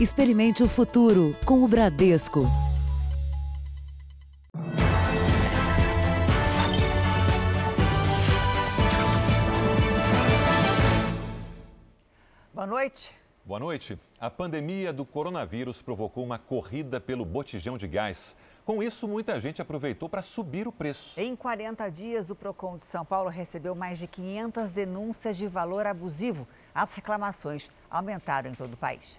Experimente o futuro com o Bradesco. Boa noite. Boa noite. A pandemia do coronavírus provocou uma corrida pelo botijão de gás. Com isso, muita gente aproveitou para subir o preço. Em 40 dias, o Procon de São Paulo recebeu mais de 500 denúncias de valor abusivo. As reclamações aumentaram em todo o país.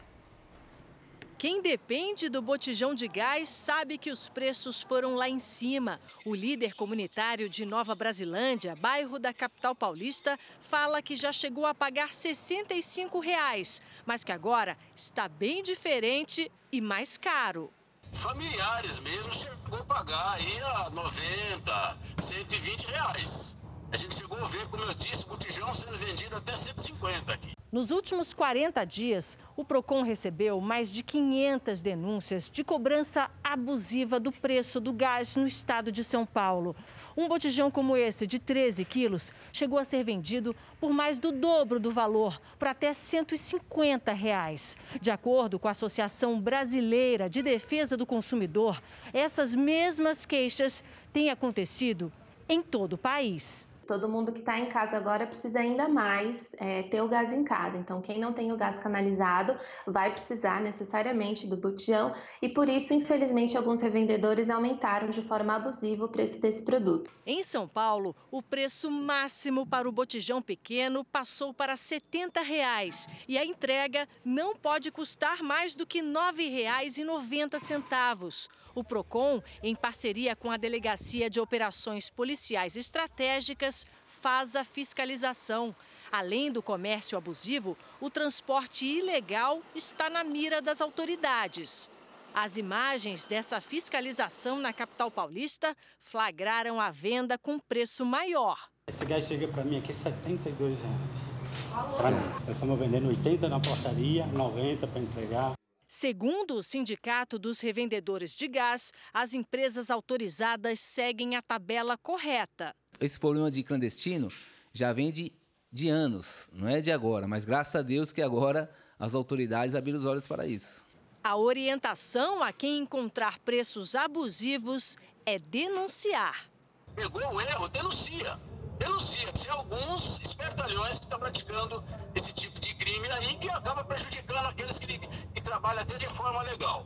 Quem depende do botijão de gás sabe que os preços foram lá em cima. O líder comunitário de Nova Brasilândia, bairro da capital paulista, fala que já chegou a pagar 65 reais, mas que agora está bem diferente e mais caro. Familiares mesmo chegou a pagar aí a 90, 120 reais. A gente chegou a ver, como eu disse, botijão sendo vendido até 150 aqui. Nos últimos 40 dias, o Procon recebeu mais de 500 denúncias de cobrança abusiva do preço do gás no estado de São Paulo. Um botijão como esse, de 13 quilos, chegou a ser vendido por mais do dobro do valor, por até 150 reais. De acordo com a Associação Brasileira de Defesa do Consumidor, essas mesmas queixas têm acontecido em todo o país todo mundo que está em casa agora precisa ainda mais é, ter o gás em casa. Então, quem não tem o gás canalizado vai precisar necessariamente do botijão e por isso, infelizmente, alguns revendedores aumentaram de forma abusiva o preço desse produto. Em São Paulo, o preço máximo para o botijão pequeno passou para 70 reais, e a entrega não pode custar mais do que R$ 9,90. O PROCON, em parceria com a Delegacia de Operações Policiais Estratégicas, faz a fiscalização. Além do comércio abusivo, o transporte ilegal está na mira das autoridades. As imagens dessa fiscalização na capital paulista flagraram a venda com preço maior. Esse gás chega para mim aqui 72 reais. Para mim. Nós estamos vendendo 80 na portaria, 90 para entregar. Segundo o Sindicato dos Revendedores de Gás, as empresas autorizadas seguem a tabela correta. Esse problema de clandestino já vem de, de anos, não é de agora, mas graças a Deus que agora as autoridades abriram os olhos para isso. A orientação a quem encontrar preços abusivos é denunciar. Pegou o erro, denuncia denuncia-se alguns espertalhões que estão praticando esse tipo de crime aí que acaba prejudicando aqueles que, que trabalham até de forma legal.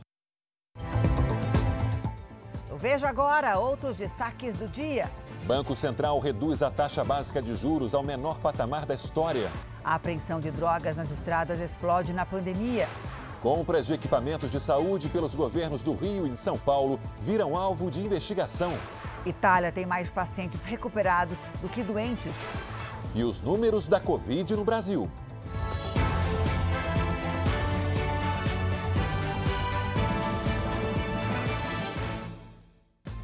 Eu vejo agora outros destaques do dia. Banco Central reduz a taxa básica de juros ao menor patamar da história. A apreensão de drogas nas estradas explode na pandemia. Compras de equipamentos de saúde pelos governos do Rio e de São Paulo viram alvo de investigação. Itália tem mais pacientes recuperados do que doentes. E os números da Covid no Brasil.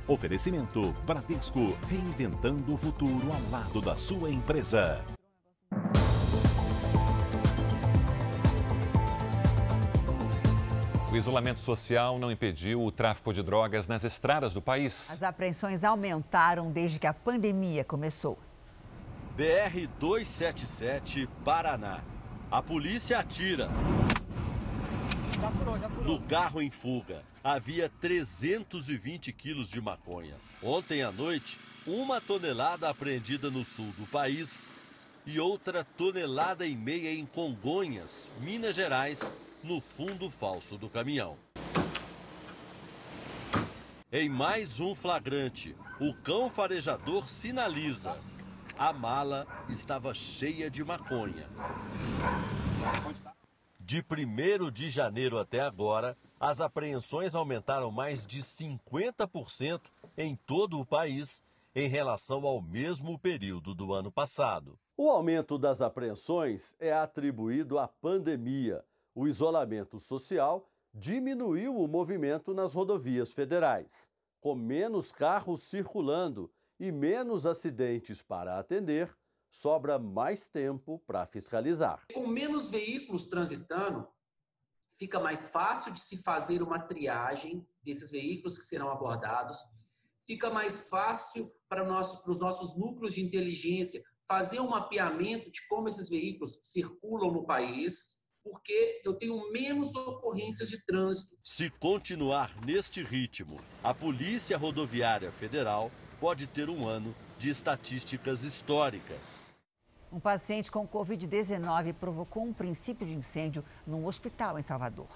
Oferecimento Bradesco, reinventando o futuro ao lado da sua empresa. O isolamento social não impediu o tráfico de drogas nas estradas do país. As apreensões aumentaram desde que a pandemia começou. BR-277, Paraná. A polícia atira. Já furou, já furou. No carro em fuga, havia 320 quilos de maconha. Ontem à noite, uma tonelada apreendida no sul do país e outra tonelada e meia em Congonhas, Minas Gerais, no fundo falso do caminhão. Em mais um flagrante, o cão farejador sinaliza. A mala estava cheia de maconha. De 1 de janeiro até agora, as apreensões aumentaram mais de 50% em todo o país em relação ao mesmo período do ano passado. O aumento das apreensões é atribuído à pandemia o isolamento social diminuiu o movimento nas rodovias federais. Com menos carros circulando e menos acidentes para atender, sobra mais tempo para fiscalizar. Com menos veículos transitando, fica mais fácil de se fazer uma triagem desses veículos que serão abordados, fica mais fácil para, nós, para os nossos núcleos de inteligência fazer um mapeamento de como esses veículos circulam no país porque eu tenho menos ocorrências de trânsito. Se continuar neste ritmo, a Polícia Rodoviária Federal pode ter um ano de estatísticas históricas. Um paciente com Covid-19 provocou um princípio de incêndio num hospital em Salvador.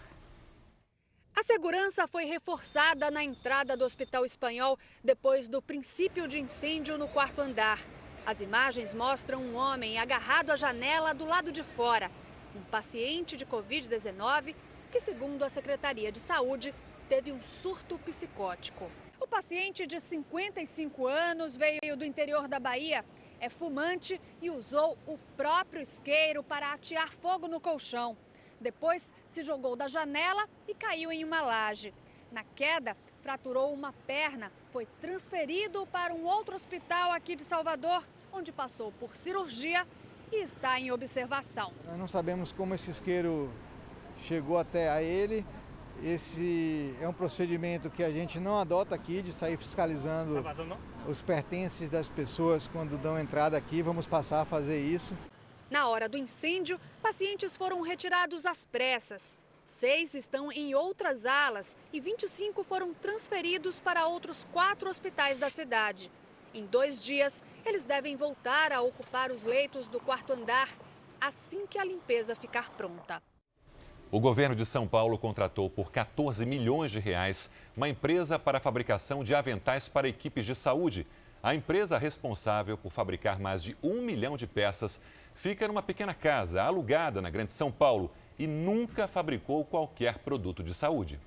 A segurança foi reforçada na entrada do Hospital Espanhol depois do princípio de incêndio no quarto andar. As imagens mostram um homem agarrado à janela do lado de fora. Um paciente de Covid-19 que, segundo a Secretaria de Saúde, teve um surto psicótico. O paciente de 55 anos veio do interior da Bahia, é fumante e usou o próprio isqueiro para atear fogo no colchão. Depois se jogou da janela e caiu em uma laje. Na queda, fraturou uma perna, foi transferido para um outro hospital aqui de Salvador, onde passou por cirurgia e está em observação. Nós não sabemos como esse isqueiro chegou até a ele. Esse é um procedimento que a gente não adota aqui, de sair fiscalizando os pertences das pessoas quando dão entrada aqui. Vamos passar a fazer isso. Na hora do incêndio, pacientes foram retirados às pressas. Seis estão em outras alas e 25 foram transferidos para outros quatro hospitais da cidade. Em dois dias, eles devem voltar a ocupar os leitos do quarto andar assim que a limpeza ficar pronta. O governo de São Paulo contratou por 14 milhões de reais uma empresa para a fabricação de aventais para equipes de saúde. A empresa responsável por fabricar mais de um milhão de peças fica numa pequena casa alugada na Grande São Paulo e nunca fabricou qualquer produto de saúde.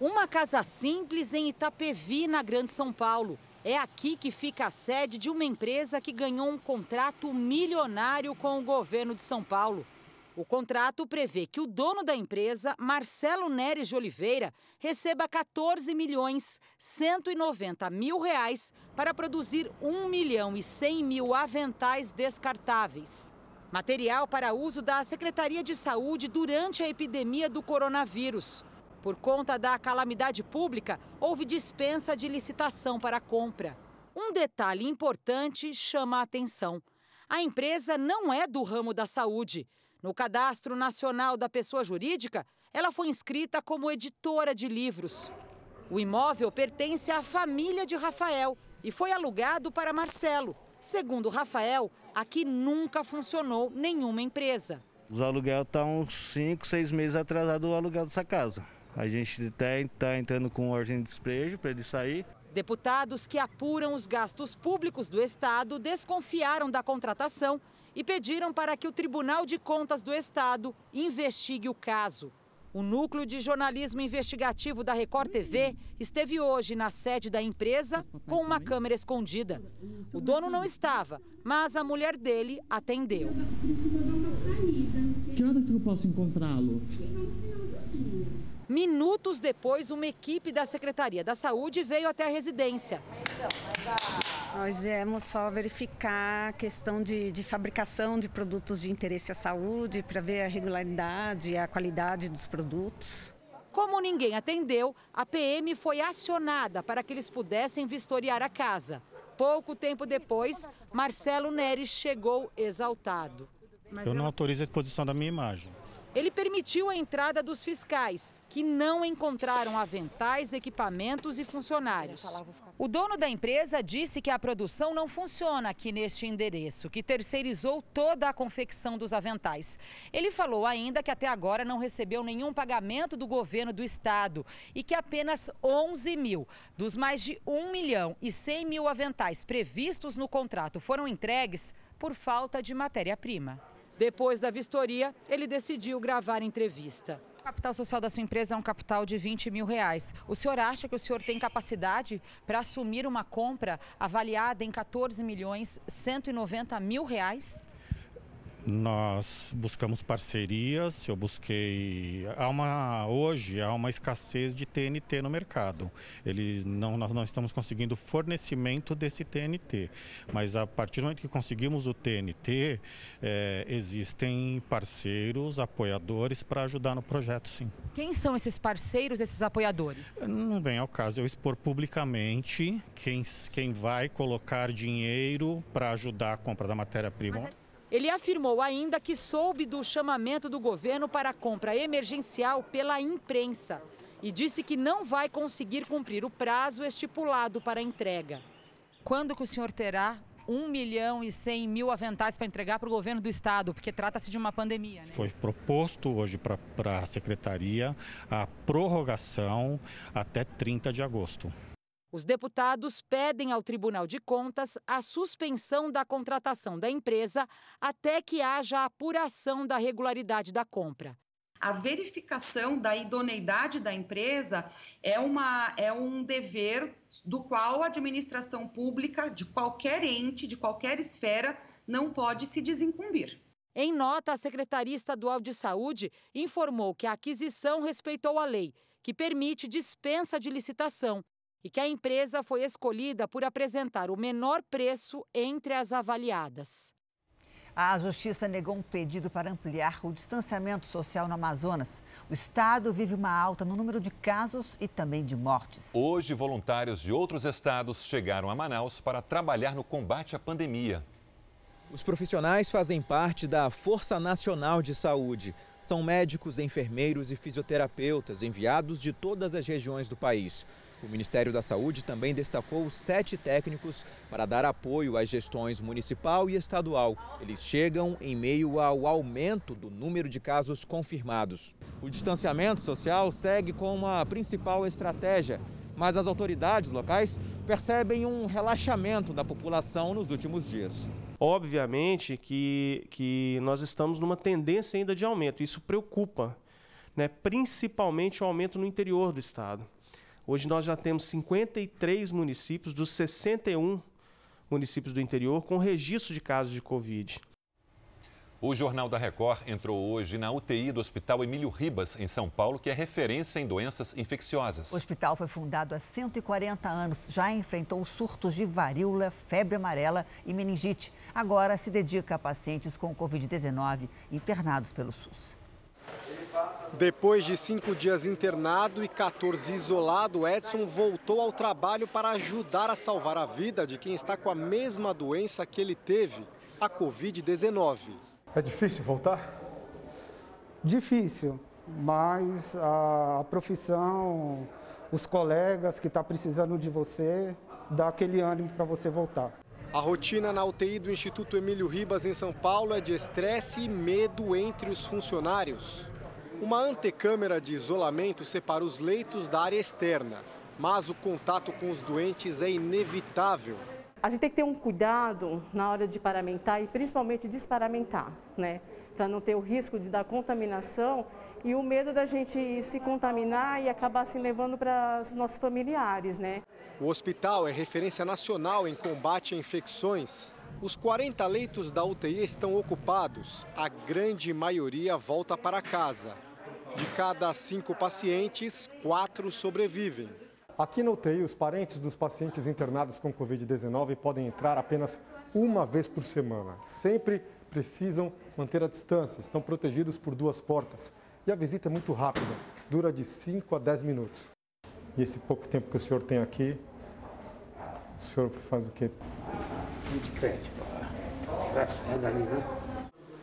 Uma casa simples em Itapevi, na Grande São Paulo. É aqui que fica a sede de uma empresa que ganhou um contrato milionário com o governo de São Paulo. O contrato prevê que o dono da empresa, Marcelo Neres de Oliveira, receba 14 milhões 190 mil reais para produzir 1 milhão e 100 mil aventais descartáveis. Material para uso da Secretaria de Saúde durante a epidemia do coronavírus. Por conta da calamidade pública, houve dispensa de licitação para a compra. Um detalhe importante chama a atenção. A empresa não é do ramo da saúde. No Cadastro Nacional da Pessoa Jurídica, ela foi inscrita como editora de livros. O imóvel pertence à família de Rafael e foi alugado para Marcelo. Segundo Rafael, aqui nunca funcionou nenhuma empresa. Os aluguel estão uns 5, 6 meses atrasado o aluguel dessa casa. A gente até está entrando com ordem de despejo para ele sair. Deputados que apuram os gastos públicos do Estado desconfiaram da contratação e pediram para que o Tribunal de Contas do Estado investigue o caso. O núcleo de jornalismo investigativo da Record TV esteve hoje na sede da empresa com uma câmera escondida. O dono não estava, mas a mulher dele atendeu. Que horas que eu posso encontrá-lo? Minutos depois, uma equipe da Secretaria da Saúde veio até a residência. Nós viemos só verificar a questão de, de fabricação de produtos de interesse à saúde, para ver a regularidade e a qualidade dos produtos. Como ninguém atendeu, a PM foi acionada para que eles pudessem vistoriar a casa. Pouco tempo depois, Marcelo Neres chegou exaltado. Eu não autorizo a exposição da minha imagem. Ele permitiu a entrada dos fiscais, que não encontraram aventais, equipamentos e funcionários. O dono da empresa disse que a produção não funciona aqui neste endereço, que terceirizou toda a confecção dos aventais. Ele falou ainda que até agora não recebeu nenhum pagamento do governo do estado e que apenas 11 mil dos mais de 1 milhão e 100 mil aventais previstos no contrato foram entregues por falta de matéria-prima. Depois da vistoria, ele decidiu gravar entrevista. O capital social da sua empresa é um capital de 20 mil reais. O senhor acha que o senhor tem capacidade para assumir uma compra avaliada em 14 milhões 190 mil reais? Nós buscamos parcerias, eu busquei. Há uma, hoje há uma escassez de TNT no mercado. Eles não, nós não estamos conseguindo fornecimento desse TNT. Mas a partir do momento que conseguimos o TNT, é, existem parceiros, apoiadores para ajudar no projeto, sim. Quem são esses parceiros, esses apoiadores? Não vem ao caso eu expor publicamente quem, quem vai colocar dinheiro para ajudar a compra da matéria-prima. Ele afirmou ainda que soube do chamamento do governo para a compra emergencial pela imprensa e disse que não vai conseguir cumprir o prazo estipulado para a entrega. Quando que o senhor terá 1 milhão e 100 mil aventais para entregar para o governo do estado, porque trata-se de uma pandemia. Né? Foi proposto hoje para a secretaria a prorrogação até 30 de agosto. Os deputados pedem ao Tribunal de Contas a suspensão da contratação da empresa até que haja apuração da regularidade da compra. A verificação da idoneidade da empresa é, uma, é um dever do qual a administração pública, de qualquer ente, de qualquer esfera, não pode se desincumbir. Em nota, a Secretaria Estadual de Saúde informou que a aquisição respeitou a lei, que permite dispensa de licitação e que a empresa foi escolhida por apresentar o menor preço entre as avaliadas. A Justiça negou um pedido para ampliar o distanciamento social no Amazonas. O estado vive uma alta no número de casos e também de mortes. Hoje, voluntários de outros estados chegaram a Manaus para trabalhar no combate à pandemia. Os profissionais fazem parte da Força Nacional de Saúde. São médicos, enfermeiros e fisioterapeutas enviados de todas as regiões do país. O Ministério da Saúde também destacou sete técnicos para dar apoio às gestões municipal e estadual. Eles chegam em meio ao aumento do número de casos confirmados. O distanciamento social segue como a principal estratégia, mas as autoridades locais percebem um relaxamento da população nos últimos dias. Obviamente que, que nós estamos numa tendência ainda de aumento, isso preocupa, né? principalmente o aumento no interior do estado. Hoje nós já temos 53 municípios dos 61 municípios do interior com registro de casos de Covid. O Jornal da Record entrou hoje na UTI do Hospital Emílio Ribas, em São Paulo, que é referência em doenças infecciosas. O hospital foi fundado há 140 anos, já enfrentou surtos de varíola, febre amarela e meningite. Agora se dedica a pacientes com Covid-19 internados pelo SUS. Depois de cinco dias internado e 14 isolado, Edson voltou ao trabalho para ajudar a salvar a vida de quem está com a mesma doença que ele teve, a Covid-19. É difícil voltar? Difícil, mas a, profissão, os colegas que estão tá precisando de você, dá aquele ânimo para você voltar. A rotina na UTI do Instituto Emílio Ribas, em São Paulo, é de estresse e medo entre os funcionários. Uma antecâmera de isolamento separa os leitos da área externa, mas o contato com os doentes é inevitável. A gente tem que ter um cuidado na hora de paramentar e principalmente desparamentar, né? Para não ter o risco de dar contaminação e o medo da gente se contaminar e acabar se levando para nossos familiares, né? O hospital é referência nacional em combate a infecções. Os 40 leitos da UTI estão ocupados. A grande maioria volta para casa. De cada cinco pacientes, quatro sobrevivem. Aqui no UTI, os parentes dos pacientes internados com Covid-19 podem entrar apenas uma vez por semana. Sempre precisam manter a distância, estão protegidos por duas portas. E a visita é muito rápida, dura de 5 a 10 minutos. E esse pouco tempo que o senhor tem aqui, o senhor faz o quê? De frente, Engraçado ali, viu?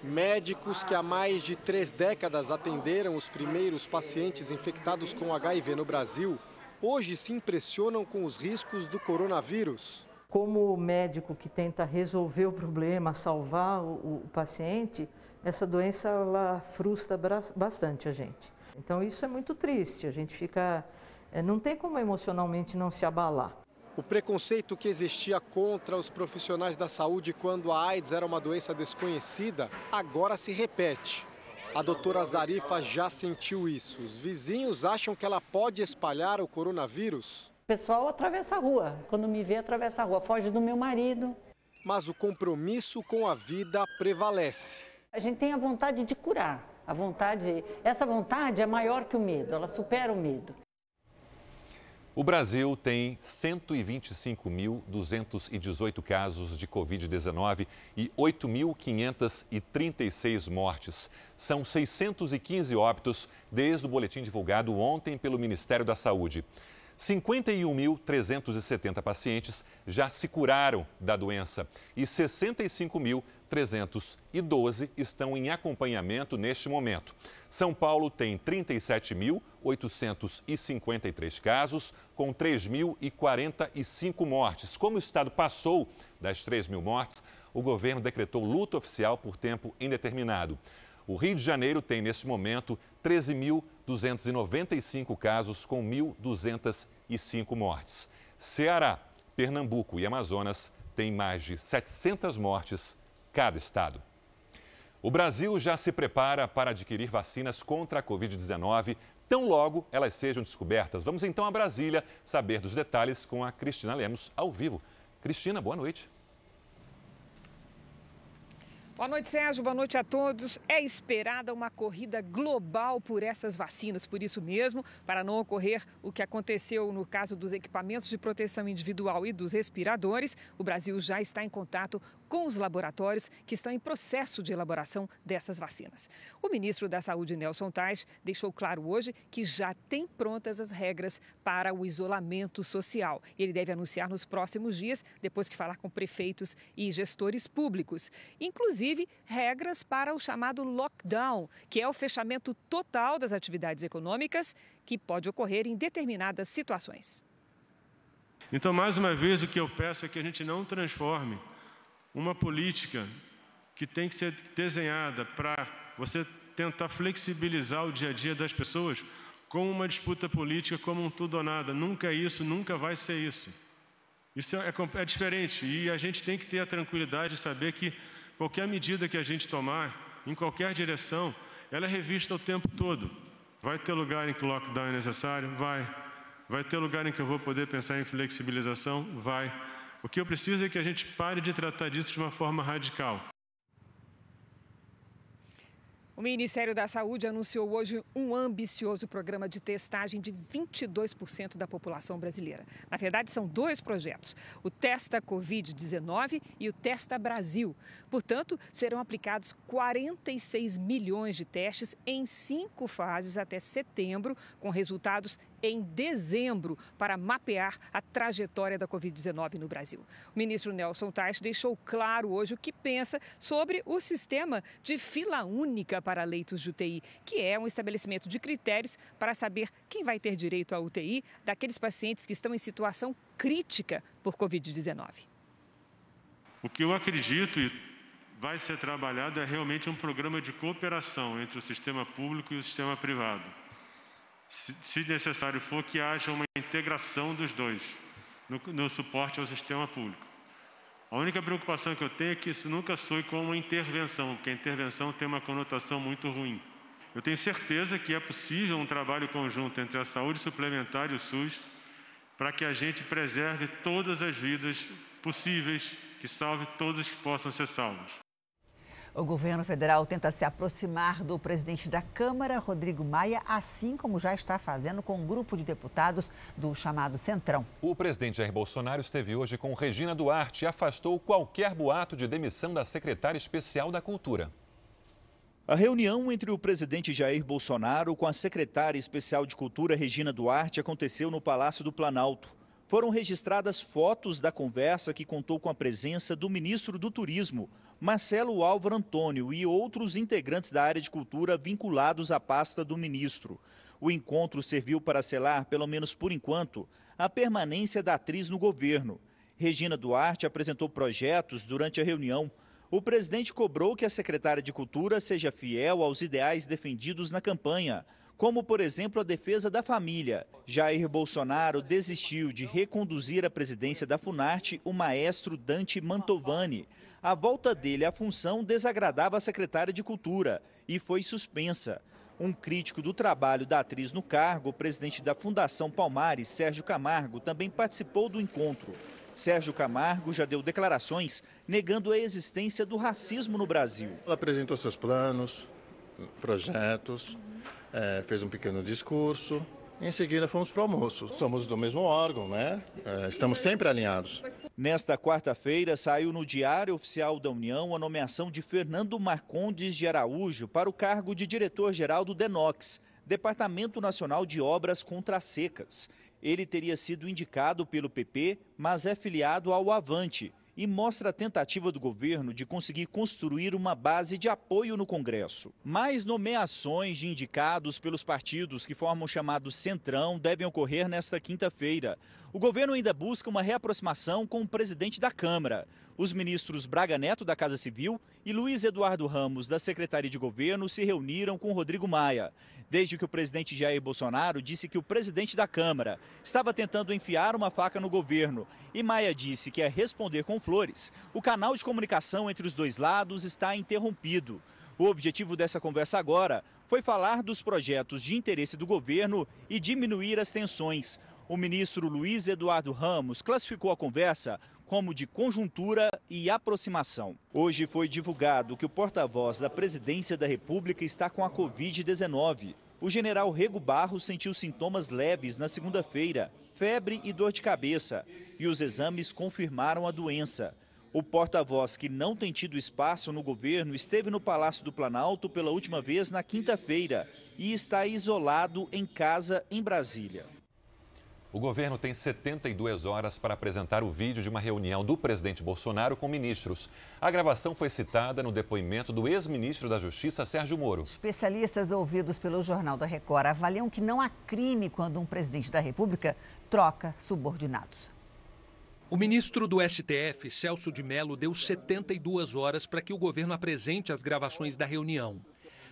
Médicos que há mais de três décadas atenderam os primeiros pacientes infectados com HIV no Brasil, hoje se impressionam com os riscos do coronavírus. Como médico que tenta resolver o problema, salvar o, paciente, essa doença ela frustra bastante a gente. Então isso é muito triste, a gente fica. Eh, não tem como emocionalmente não se abalar. O preconceito que existia contra os profissionais da saúde quando a AIDS era uma doença desconhecida agora se repete. A doutora Zarifa já sentiu isso. Os vizinhos acham que ela pode espalhar o coronavírus. O pessoal atravessa a rua. Quando me vê, atravessa a rua. Foge do meu marido. Mas o compromisso com a vida prevalece. A gente tem a vontade de curar. A vontade, essa vontade é maior que o medo, ela supera o medo. O Brasil tem 125.218 casos de Covid-19 e 8.536 mortes. São 615 óbitos desde o boletim divulgado ontem pelo Ministério da Saúde. 51.370 pacientes já se curaram da doença e 65.312 estão em acompanhamento neste momento. São Paulo tem 37.853 casos, com 3.045 mortes. Como o estado passou das 3 mil mortes, o governo decretou luto oficial por tempo indeterminado. O Rio de Janeiro tem, neste momento, 13.295 casos, com 1.205 mortes. Ceará, Pernambuco e Amazonas têm mais de 700 mortes cada estado. O Brasil já se prepara para adquirir vacinas contra a Covid-19 tão logo elas sejam descobertas. Vamos então a Brasília saber dos detalhes com a Cristina Lemos ao vivo. Cristina, boa noite. Boa noite, Sérgio. Boa noite a todos. É esperada uma corrida global por essas vacinas. Por isso mesmo, para não ocorrer o que aconteceu no caso dos equipamentos de proteção individual e dos respiradores, o Brasil já está em contato com os laboratórios que estão em processo de elaboração dessas vacinas. O ministro da Saúde, Nelson Tais, deixou claro hoje que já tem prontas as regras para o isolamento social. Ele deve anunciar nos próximos dias, depois que falar com prefeitos e gestores públicos. Inclusive regras para o chamado lockdown, que é o fechamento total das atividades econômicas que pode ocorrer em determinadas situações. Então, mais uma vez, o que eu peço é que a gente não transforme uma política que tem que ser desenhada para você tentar flexibilizar o dia a dia das pessoas com uma disputa política como um tudo ou nada. Nunca é isso, nunca vai ser isso. Isso é, é, é diferente e a gente tem que ter a tranquilidade de saber que Qualquer medida que a gente tomar, em qualquer direção, ela é revista o tempo todo. Vai ter lugar em que o lockdown é necessário? Vai. Vai ter lugar em que eu vou poder pensar em flexibilização? Vai. O que eu preciso é que a gente pare de tratar disso de uma forma radical. O Ministério da Saúde anunciou hoje um ambicioso programa de testagem de 22% da população brasileira. Na verdade, são dois projetos: o Testa Covid-19 e o Testa Brasil. Portanto, serão aplicados 46 milhões de testes em cinco fases até setembro, com resultados em dezembro para mapear a trajetória da Covid-19 no Brasil. O ministro Nelson Tais deixou claro hoje o que pensa sobre o sistema de fila única para leitos de UTI, que é um estabelecimento de critérios para saber quem vai ter direito à UTI daqueles pacientes que estão em situação crítica por Covid-19. O que eu acredito e vai ser trabalhado é realmente um programa de cooperação entre o sistema público e o sistema privado se necessário for, que haja uma integração dos dois no, no, suporte ao sistema público. A única preocupação que eu tenho é que isso nunca soe como intervenção, porque a intervenção tem uma conotação muito ruim. Eu tenho certeza que é possível um trabalho conjunto entre a saúde suplementar e o SUS para que a gente preserve todas as vidas possíveis, que salve todas que possam ser salvas. O governo federal tenta se aproximar do presidente da Câmara, Rodrigo Maia, assim como já está fazendo com um grupo de deputados do chamado Centrão. O presidente Jair Bolsonaro esteve hoje com Regina Duarte e afastou qualquer boato de demissão da secretária especial da Cultura. A reunião entre o presidente Jair Bolsonaro com a secretária especial de Cultura, Regina Duarte, aconteceu no Palácio do Planalto. Foram registradas fotos da conversa que contou com a presença do ministro do Turismo, Marcelo Álvaro Antônio e outros integrantes da área de cultura vinculados à pasta do ministro. O encontro serviu para selar, pelo menos por enquanto, a permanência da atriz no governo. Regina Duarte apresentou projetos durante a reunião. O presidente cobrou que a secretária de Cultura seja fiel aos ideais defendidos na campanha, como, por exemplo, a defesa da família. Jair Bolsonaro desistiu de reconduzir à presidência da Funarte o maestro Dante Mantovani a volta dele à função desagradava a secretária de Cultura e foi suspensa. Um crítico do trabalho da atriz no cargo, o presidente da Fundação Palmares, Sérgio Camargo, também participou do encontro. Sérgio Camargo já deu declarações negando a existência do racismo no Brasil. Ela apresentou seus planos, projetos, é, fez um pequeno discurso. Em seguida, fomos para o almoço. Somos do mesmo órgão, né? É, estamos sempre alinhados. Nesta quarta-feira, saiu no Diário Oficial da União a nomeação de Fernando Marcondes de Araújo para o cargo de diretor-geral do DENOX, Departamento Nacional de Obras Contra Secas. Ele teria sido indicado pelo PP, mas é filiado ao Avante e mostra a tentativa do governo de conseguir construir uma base de apoio no Congresso. Mais nomeações de indicados pelos partidos que formam o chamado Centrão devem ocorrer nesta quinta-feira. O governo ainda busca uma reaproximação com o presidente da Câmara. Os ministros Braga Neto, da Casa Civil, e Luiz Eduardo Ramos, da Secretaria de Governo, se reuniram com Rodrigo Maia desde que o presidente Jair Bolsonaro disse que o presidente da Câmara estava tentando enfiar uma faca no governo e Maia disse que é responder com flores, o canal de comunicação entre os dois lados está interrompido. O objetivo dessa conversa agora foi falar dos projetos de interesse do governo e diminuir as tensões. O ministro Luiz Eduardo Ramos classificou a conversa como de conjuntura e aproximação. Hoje foi divulgado que o porta-voz da Presidência da República está com a Covid-19. O general Rego Barros sentiu sintomas leves na segunda-feira, febre e dor de cabeça, e os exames confirmaram a doença. O porta-voz, que não tem tido espaço no governo, esteve no Palácio do Planalto pela última vez na quinta-feira e está isolado em casa em Brasília. O governo tem 72 horas para apresentar o vídeo de uma reunião do presidente Bolsonaro com ministros. A gravação foi citada no depoimento do ex-ministro da Justiça, Sérgio Moro. Especialistas ouvidos pelo Jornal da Record avaliam que não há crime quando um presidente da República troca subordinados. O ministro do STF, Celso de Mello, deu 72 horas para que o governo apresente as gravações da reunião.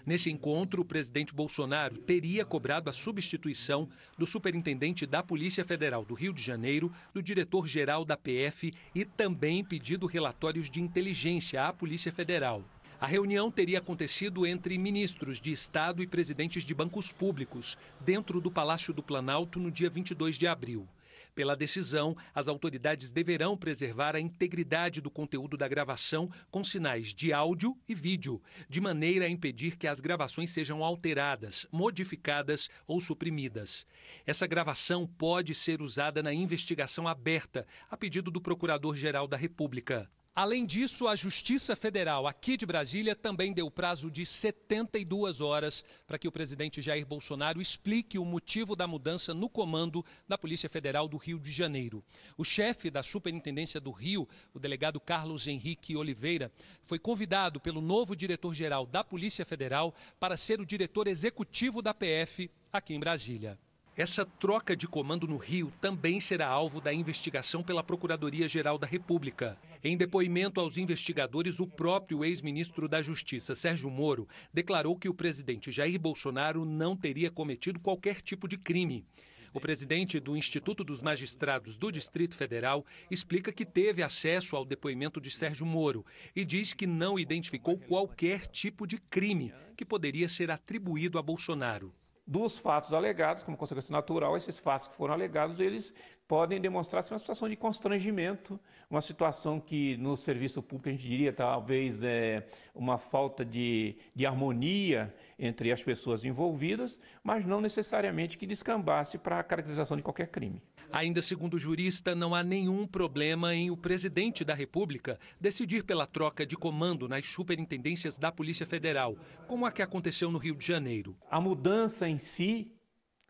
Nesse encontro, o presidente Bolsonaro teria cobrado a substituição do superintendente da Polícia Federal do Rio de Janeiro, do diretor-geral da PF e também pedido relatórios de inteligência à Polícia Federal. A reunião teria acontecido entre ministros de Estado e presidentes de bancos públicos, dentro do Palácio do Planalto, no dia 22 de abril. Pela decisão, as autoridades deverão preservar a integridade do conteúdo da gravação com sinais de áudio e vídeo, de maneira a impedir que as gravações sejam alteradas, modificadas ou suprimidas. Essa gravação pode ser usada na investigação aberta, a pedido do Procurador-Geral da República. Além disso, a Justiça Federal aqui de Brasília também deu prazo de 72 horas para que o presidente Jair Bolsonaro explique o motivo da mudança no comando da Polícia Federal do Rio de Janeiro. O chefe da Superintendência do Rio, o delegado Carlos Henrique Oliveira, foi convidado pelo novo diretor-geral da Polícia Federal para ser o diretor executivo da PF aqui em Brasília. Essa troca de comando no Rio também será alvo da investigação pela Procuradoria-Geral da República. Em depoimento aos investigadores, o próprio ex-ministro da Justiça, Sérgio Moro, declarou que o presidente Jair Bolsonaro não teria cometido qualquer tipo de crime. O presidente do Instituto dos Magistrados do Distrito Federal explica que teve acesso ao depoimento de Sérgio Moro e diz que não identificou qualquer tipo de crime que poderia ser atribuído a Bolsonaro dos fatos alegados, como consequência natural, esses fatos que foram alegados, eles podem demonstrar-se uma situação de constrangimento, uma situação que no serviço público a gente diria talvez é uma falta de, de harmonia entre as pessoas envolvidas, mas não necessariamente que descambasse para a caracterização de qualquer crime. Ainda segundo o jurista, não há nenhum problema em o presidente da República decidir pela troca de comando nas superintendências da Polícia Federal, como a que aconteceu no Rio de Janeiro. A mudança em si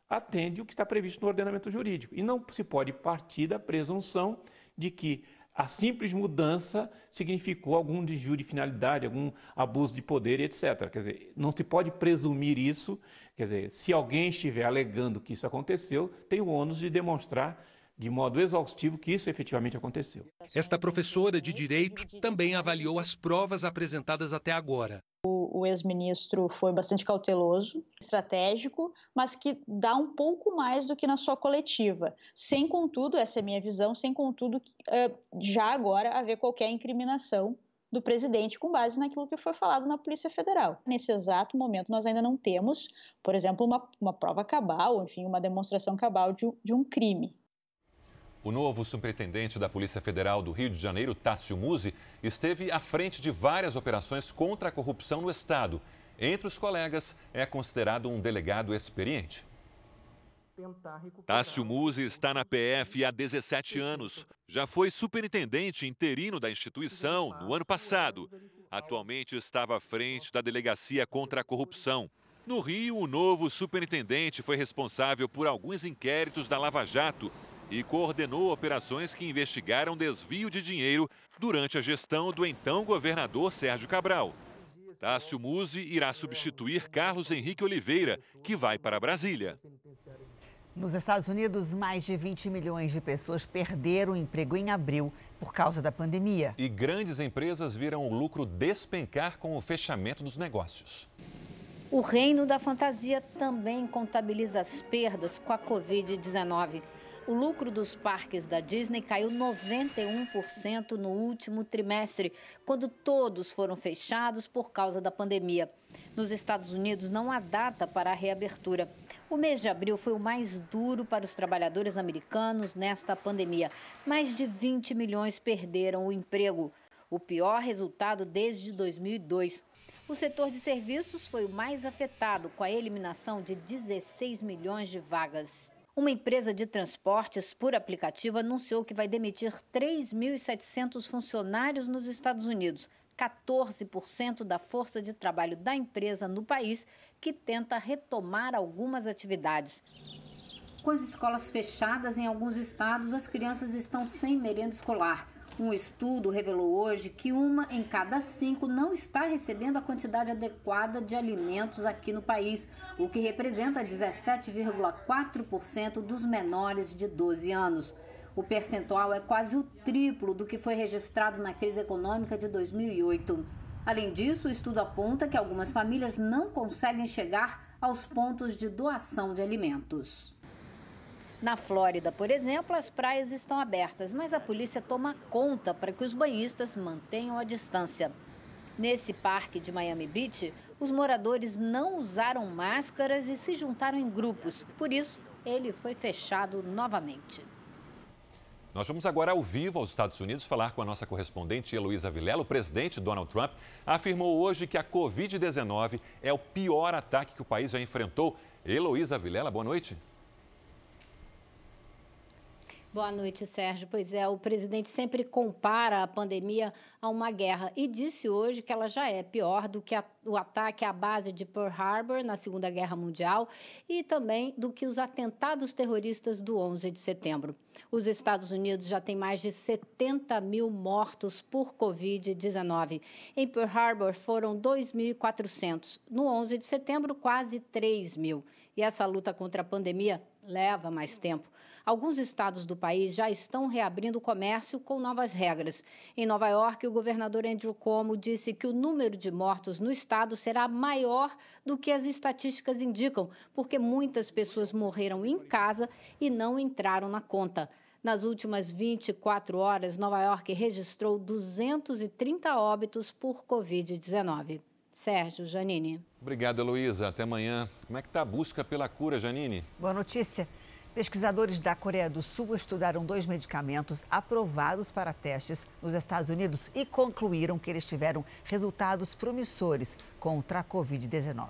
atende o que está previsto no ordenamento jurídico e não se pode partir da presunção de que a simples mudança significou algum desvio de finalidade, algum abuso de poder, etc. Quer dizer, não se pode presumir isso. Quer dizer, se alguém estiver alegando que isso aconteceu, tem o ônus de demonstrar de modo exaustivo que isso efetivamente aconteceu. Esta professora de direito também avaliou as provas apresentadas até agora o ex-ministro foi bastante cauteloso, estratégico, mas que dá um pouco mais do que na sua coletiva. Sem, contudo, essa é a minha visão, sem, contudo, já agora haver qualquer incriminação do presidente com base naquilo que foi falado na Polícia Federal. Nesse exato momento, nós ainda não temos, por exemplo, uma, uma prova cabal, enfim, uma demonstração cabal de, de um crime. O novo superintendente da Polícia Federal do Rio de Janeiro, Tássio Musi, esteve à frente de várias operações contra a corrupção no Estado. Entre os colegas, é considerado um delegado experiente. Tássio Musi está na PF há 17 anos. Já foi superintendente interino da instituição no ano passado. Atualmente estava à frente da Delegacia contra a Corrupção. No Rio, o novo superintendente foi responsável por alguns inquéritos da Lava Jato e coordenou operações que investigaram desvio de dinheiro durante a gestão do então governador Sérgio Cabral. Tássio Musi irá substituir Carlos Henrique Oliveira, que vai para Brasília. Nos Estados Unidos, mais de 20 milhões de pessoas perderam o emprego em abril por causa da pandemia. E grandes empresas viram o lucro despencar com o fechamento dos negócios. O reino da fantasia também contabiliza as perdas com a Covid-19. O lucro dos parques da Disney caiu 91% no último trimestre, quando todos foram fechados por causa da pandemia. Nos Estados Unidos não há data para a reabertura. O mês de abril foi o mais duro para os trabalhadores americanos nesta pandemia. Mais de 20 milhões perderam o emprego, o pior resultado desde 2002. O setor de serviços foi o mais afetado, com a eliminação de 16 milhões de vagas. Uma empresa de transportes por aplicativo anunciou que vai demitir 3.700 funcionários nos Estados Unidos, 14% da força de trabalho da empresa no país, que tenta retomar algumas atividades. Com as escolas fechadas em alguns estados, as crianças estão sem merenda escolar. Um estudo revelou hoje que uma em cada cinco não está recebendo a quantidade adequada de alimentos aqui no país, o que representa 17,4% dos menores de 12 anos. O percentual é quase o triplo do que foi registrado na crise econômica de 2008. Além disso, o estudo aponta que algumas famílias não conseguem chegar aos pontos de doação de alimentos. Na Flórida, por exemplo, as praias estão abertas, mas a polícia toma conta para que os banhistas mantenham a distância. Nesse parque de Miami Beach, os moradores não usaram máscaras e se juntaram em grupos. Por isso, ele foi fechado novamente. Nós vamos agora ao vivo aos Estados Unidos falar com a nossa correspondente Heloísa Vilela. O presidente Donald Trump afirmou hoje que a Covid-19 é o pior ataque que o país já enfrentou. Heloísa Vilela, boa noite. Boa noite, Sérgio. Pois é, o presidente sempre compara a pandemia a uma guerra e disse hoje que ela já é pior do que a, o ataque à base de Pearl Harbor na Segunda Guerra Mundial e também do que os atentados terroristas do 11 de setembro. Os Estados Unidos já têm mais de 70 mil mortos por Covid-19. Em Pearl Harbor foram 2.400. No 11 de setembro, quase 3 mil. E essa luta contra a pandemia leva mais tempo. Alguns estados do país já estão reabrindo o comércio com novas regras. Em Nova York, o governador Andrew Cuomo disse que o número de mortos no estado será maior do que as estatísticas indicam, porque muitas pessoas morreram em casa e não entraram na conta. Nas últimas 24 horas, Nova York registrou 230 óbitos por Covid-19. Sérgio Janine. Obrigado, Heloísa. Até amanhã. Como é que está a busca pela cura, Janine? Boa notícia. Pesquisadores da Coreia do Sul estudaram dois medicamentos aprovados para testes nos Estados Unidos e concluíram que eles tiveram resultados promissores contra a Covid-19.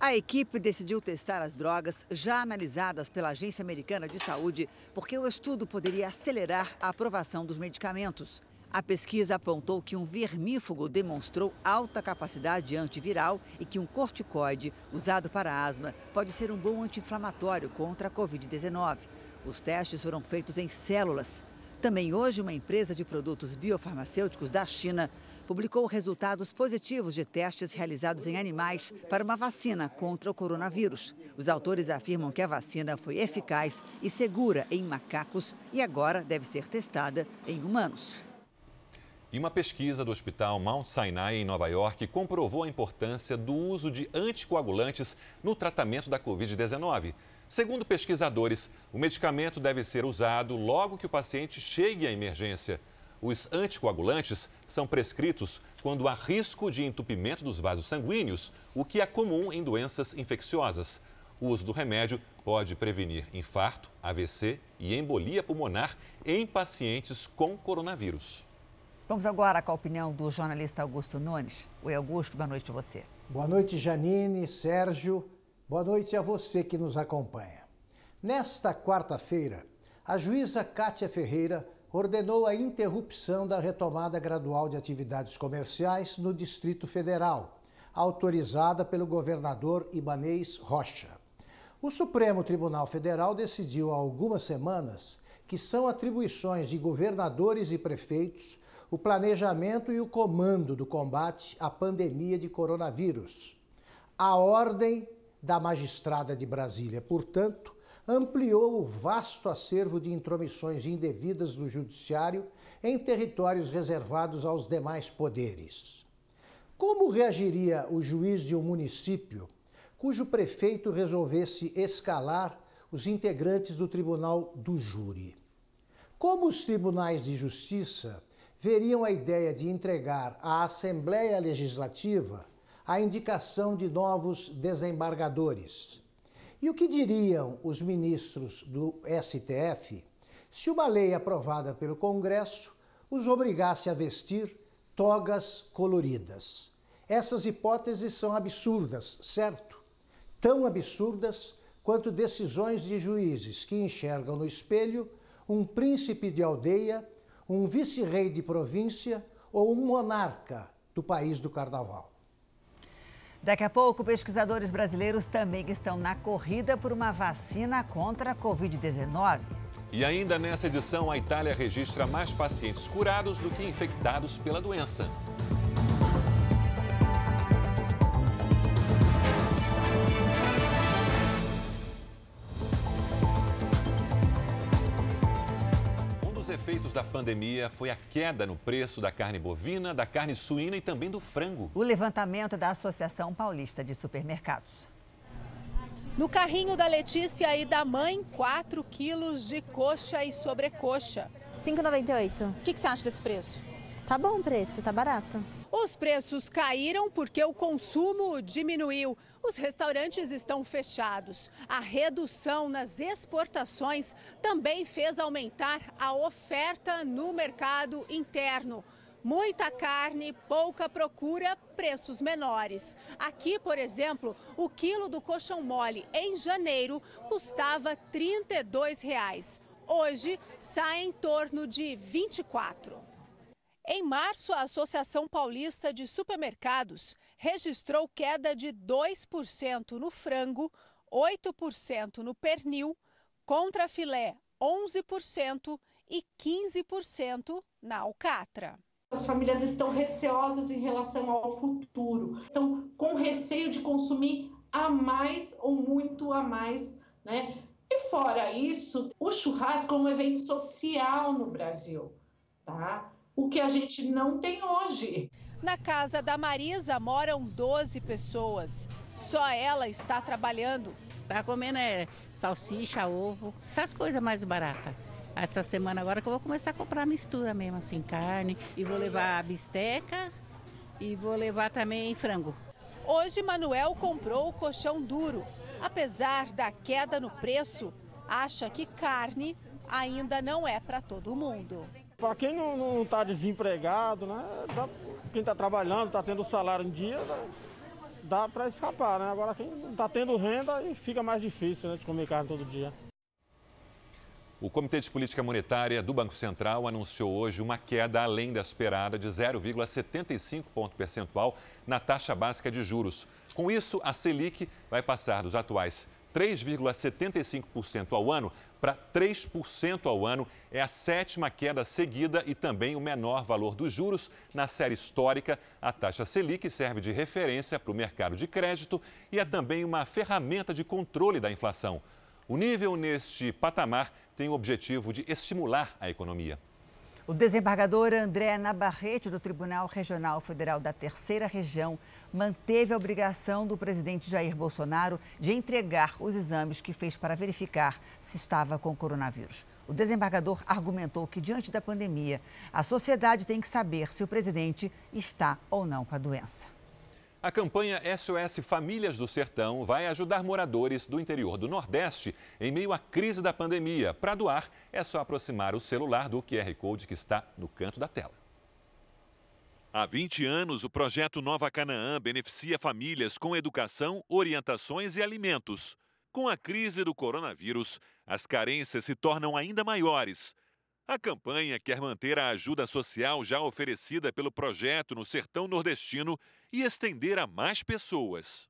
A equipe decidiu testar as drogas já analisadas pela Agência Americana de Saúde porque o estudo poderia acelerar a aprovação dos medicamentos. A pesquisa apontou que um vermífugo demonstrou alta capacidade antiviral e que um corticoide usado para asma pode ser um bom anti-inflamatório contra a Covid-19. Os testes foram feitos em células. Também hoje, uma empresa de produtos biofarmacêuticos da China publicou resultados positivos de testes realizados em animais para uma vacina contra o coronavírus. Os autores afirmam que a vacina foi eficaz e segura em macacos e agora deve ser testada em humanos. E uma pesquisa do Hospital Mount Sinai, em Nova York, comprovou a importância do uso de anticoagulantes no tratamento da Covid-19. Segundo pesquisadores, o medicamento deve ser usado logo que o paciente chegue à emergência. Os anticoagulantes são prescritos quando há risco de entupimento dos vasos sanguíneos, o que é comum em doenças infecciosas. O uso do remédio pode prevenir infarto, AVC e embolia pulmonar em pacientes com coronavírus. Vamos agora com a opinião do jornalista Augusto Nunes. Oi, Augusto, boa noite a você. Boa noite, Janine, Sérgio. Boa noite a você que nos acompanha. Nesta quarta-feira, a juíza Cátia Ferreira ordenou a interrupção da retomada gradual de atividades comerciais no Distrito Federal, autorizada pelo governador Ibanês Rocha. O Supremo Tribunal Federal decidiu há algumas semanas que são atribuições de governadores e prefeitos o planejamento e o comando do combate à pandemia de coronavírus. A ordem da magistrada de Brasília, portanto, ampliou o vasto acervo de intromissões indevidas do Judiciário em territórios reservados aos demais poderes. Como reagiria o juiz de um município cujo prefeito resolvesse escalar os integrantes do tribunal do júri? Como os tribunais de justiça veriam a ideia de entregar à Assembleia Legislativa a indicação de novos desembargadores? E o que diriam os ministros do STF se uma lei aprovada pelo Congresso os obrigasse a vestir togas coloridas? Essas hipóteses são absurdas, certo? Tão absurdas quanto decisões de juízes que enxergam no espelho um príncipe de aldeia, um vice-rei de província ou um monarca do país do carnaval. Daqui a pouco, pesquisadores brasileiros também estão na corrida por uma vacina contra a Covid-19. E ainda nessa edição, a Itália registra mais pacientes curados do que infectados pela doença. Da pandemia foi a queda no preço da carne bovina, da carne suína e também do frango. O levantamento da Associação Paulista de Supermercados. No carrinho da Letícia e da mãe, 4 quilos de coxa e sobrecoxa. 5,98. O que, que você acha desse preço? Tá bom o preço, tá barato. Os preços caíram porque o consumo diminuiu. Os restaurantes estão fechados. A redução nas exportações também fez aumentar a oferta no mercado interno. Muita carne, pouca procura, preços menores. Aqui, por exemplo, o quilo do colchão mole em janeiro custava 32 reais. Hoje sai em torno de 24. Em março, a Associação Paulista de Supermercados registrou queda de 2% no frango, 8% no pernil, contra filé 11% e 15% na alcatra. As famílias estão receosas em relação ao futuro, estão com receio de consumir a mais ou muito a mais, né? E fora isso, o churrasco é um evento social no Brasil, tá? O que a gente não tem hoje. Na casa da Marisa moram 12 pessoas. Só ela está trabalhando. Tá comendo é, salsicha, ovo, essas coisas mais baratas. Essa semana agora que eu vou começar a comprar mistura mesmo, assim, carne. E vou levar a bisteca e vou levar também frango. Hoje, Manuel comprou o colchão duro. Apesar da queda no preço, acha que carne ainda não é para todo mundo. Para quem não está desempregado, né? Dá, quem está trabalhando, está tendo salário em dia, dá, dá para escapar, né? Agora quem não está tendo renda, fica mais difícil né, de comer carne todo dia. O Comitê de Política Monetária do Banco Central anunciou hoje uma queda além da esperada de 0,75 ponto percentual na taxa básica de juros. Com isso, a Selic vai passar dos atuais 3,75% ao ano para 3% ao ano. É a sétima queda seguida e também o menor valor dos juros na série histórica. A taxa Selic serve de referência para o mercado de crédito e é também uma ferramenta de controle da inflação. O nível neste patamar tem o objetivo de estimular a economia. O desembargador André Nabarrete, do Tribunal Regional Federal da Terceira Região, manteve a obrigação do presidente Jair Bolsonaro de entregar os exames que fez para verificar se estava com coronavírus. O desembargador argumentou que, diante da pandemia, a sociedade tem que saber se o presidente está ou não com a doença. A campanha SOS Famílias do Sertão vai ajudar moradores do interior do Nordeste em meio à crise da pandemia. Para doar, é só aproximar o celular do QR Code que está no canto da tela. Há 20 anos, o projeto Nova Canaã beneficia famílias com educação, orientações e alimentos. Com a crise do coronavírus, as carências se tornam ainda maiores. A campanha quer manter a ajuda social já oferecida pelo projeto no sertão nordestino e estender a mais pessoas.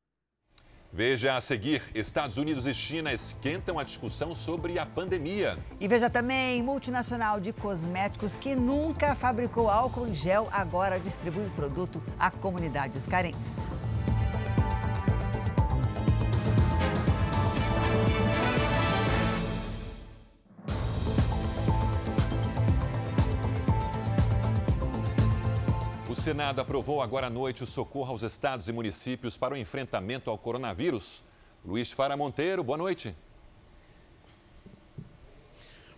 Veja a seguir: Estados Unidos e China esquentam a discussão sobre a pandemia. E veja também: multinacional de cosméticos que nunca fabricou álcool em gel agora distribui o produto a comunidades carentes. Senado aprovou agora à noite o socorro aos estados e municípios para o enfrentamento ao coronavírus. Luiz Fara Monteiro, boa noite.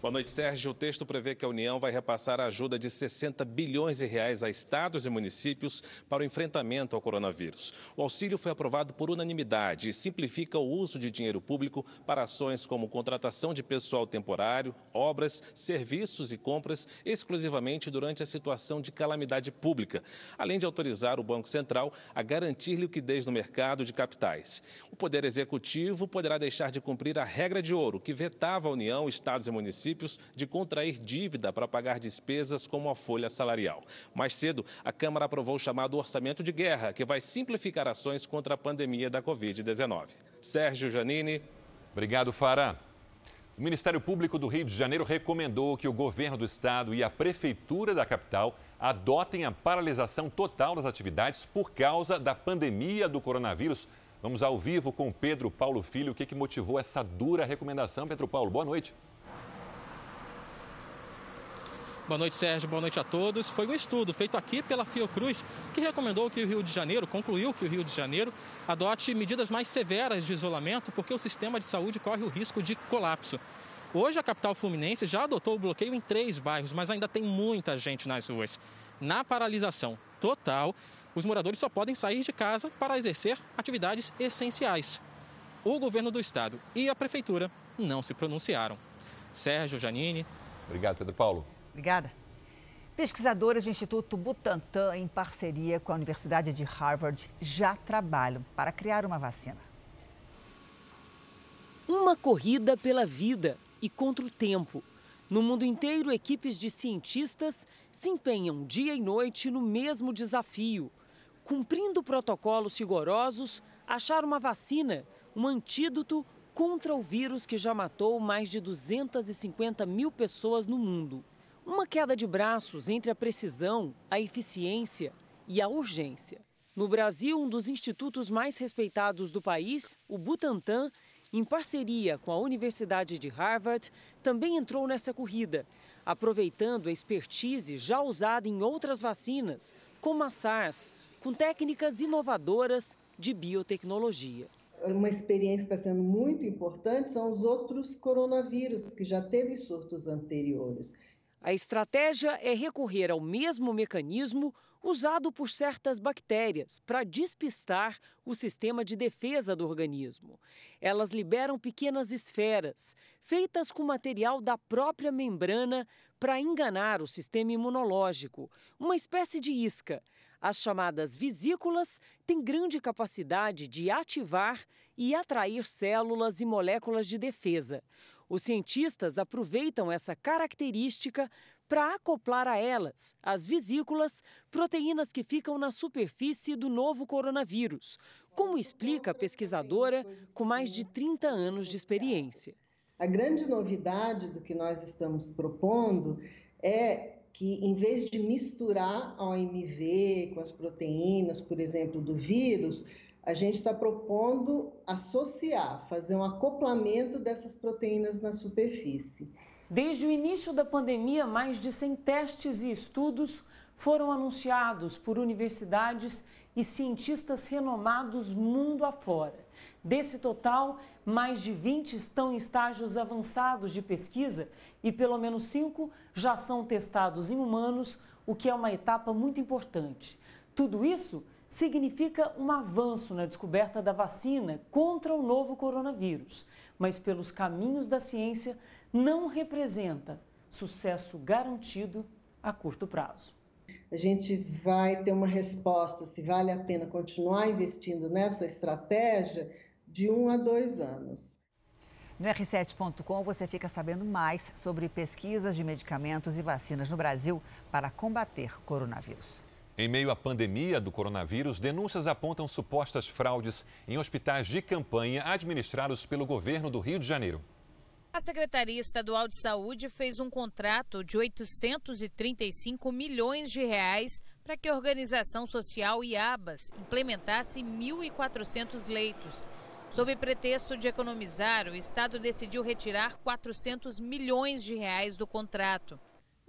Boa noite, Sérgio. O texto prevê que a União vai repassar a ajuda de 60 bilhões de reais a estados e municípios para o enfrentamento ao coronavírus. O auxílio foi aprovado por unanimidade e simplifica o uso de dinheiro público para ações como contratação de pessoal temporário, obras, serviços e compras exclusivamente durante a situação de calamidade pública, além de autorizar o Banco Central a garantir liquidez no mercado de capitais. O Poder Executivo poderá deixar de cumprir a regra de ouro que vetava a União, estados e municípios municípios de contrair dívida para pagar despesas como a folha salarial. Mais cedo, a Câmara aprovou o chamado Orçamento de Guerra, que vai simplificar ações contra a pandemia da Covid-19. Sérgio Janini. Obrigado, Fará. O Ministério Público do Rio de Janeiro recomendou que o governo do estado e a prefeitura da capital adotem a paralisação total das atividades por causa da pandemia do coronavírus. Vamos ao vivo com Pedro Paulo Filho. O que motivou essa dura recomendação, Pedro Paulo? Boa noite. Boa noite, Sérgio. Boa noite a todos. Foi um estudo feito aqui pela Fiocruz que recomendou que o Rio de Janeiro, concluiu que o Rio de Janeiro adote medidas mais severas de isolamento porque o sistema de saúde corre o risco de colapso. Hoje a capital fluminense já adotou o bloqueio em três bairros, mas ainda tem muita gente nas ruas. Na paralisação total, os moradores só podem sair de casa para exercer atividades essenciais. O governo do estado e a prefeitura não se pronunciaram. Sérgio Janine. Obrigado, Pedro Paulo. Obrigada. Pesquisadores do Instituto Butantan, em parceria com a Universidade de Harvard, já trabalham para criar uma vacina. Uma corrida pela vida e contra o tempo. No mundo inteiro, equipes de cientistas se empenham dia e noite no mesmo desafio, cumprindo protocolos rigorosos, achar uma vacina, um antídoto contra o vírus que já matou mais de 250 mil pessoas no mundo. Uma queda de braços entre a precisão, a eficiência e a urgência. No Brasil, um dos institutos mais respeitados do país, o Butantan, em parceria com a Universidade de Harvard, também entrou nessa corrida, aproveitando a expertise já usada em outras vacinas, como a SARS, com técnicas inovadoras de biotecnologia. Uma experiência que está sendo muito importante são os outros coronavírus, que já teve surtos anteriores. A estratégia é recorrer ao mesmo mecanismo usado por certas bactérias para despistar o sistema de defesa do organismo. Elas liberam pequenas esferas, feitas com material da própria membrana, para enganar o sistema imunológico, uma espécie de isca. As chamadas vesículas têm grande capacidade de ativar e atrair células e moléculas de defesa. Os cientistas aproveitam essa característica para acoplar a elas, as vesículas, proteínas que ficam na superfície do novo coronavírus, como explica a pesquisadora com mais de 30 anos de experiência. A grande novidade do que nós estamos propondo é que, em vez de misturar a OMV com as proteínas, por exemplo, do vírus, a gente está propondo associar, fazer um acoplamento dessas proteínas na superfície. Desde o início da pandemia, mais de 100 testes e estudos foram anunciados por universidades e cientistas renomados mundo afora. Desse total, mais de 20 estão em estágios avançados de pesquisa e pelo menos cinco já são testados em humanos, o que é uma etapa muito importante. Tudo isso significa um avanço na descoberta da vacina contra o novo coronavírus, mas pelos caminhos da ciência não representa sucesso garantido a curto prazo. A gente vai ter uma resposta se vale a pena continuar investindo nessa estratégia de um a dois anos. No r7.com você fica sabendo mais sobre pesquisas de medicamentos e vacinas no Brasil para combater o coronavírus. Em meio à pandemia do coronavírus, denúncias apontam supostas fraudes em hospitais de campanha administrados pelo governo do Rio de Janeiro. A Secretaria Estadual de Saúde fez um contrato de 835 milhões de reais para que a organização social IABAS implementasse 1.400 leitos. Sob pretexto de economizar, o Estado decidiu retirar 400 milhões de reais do contrato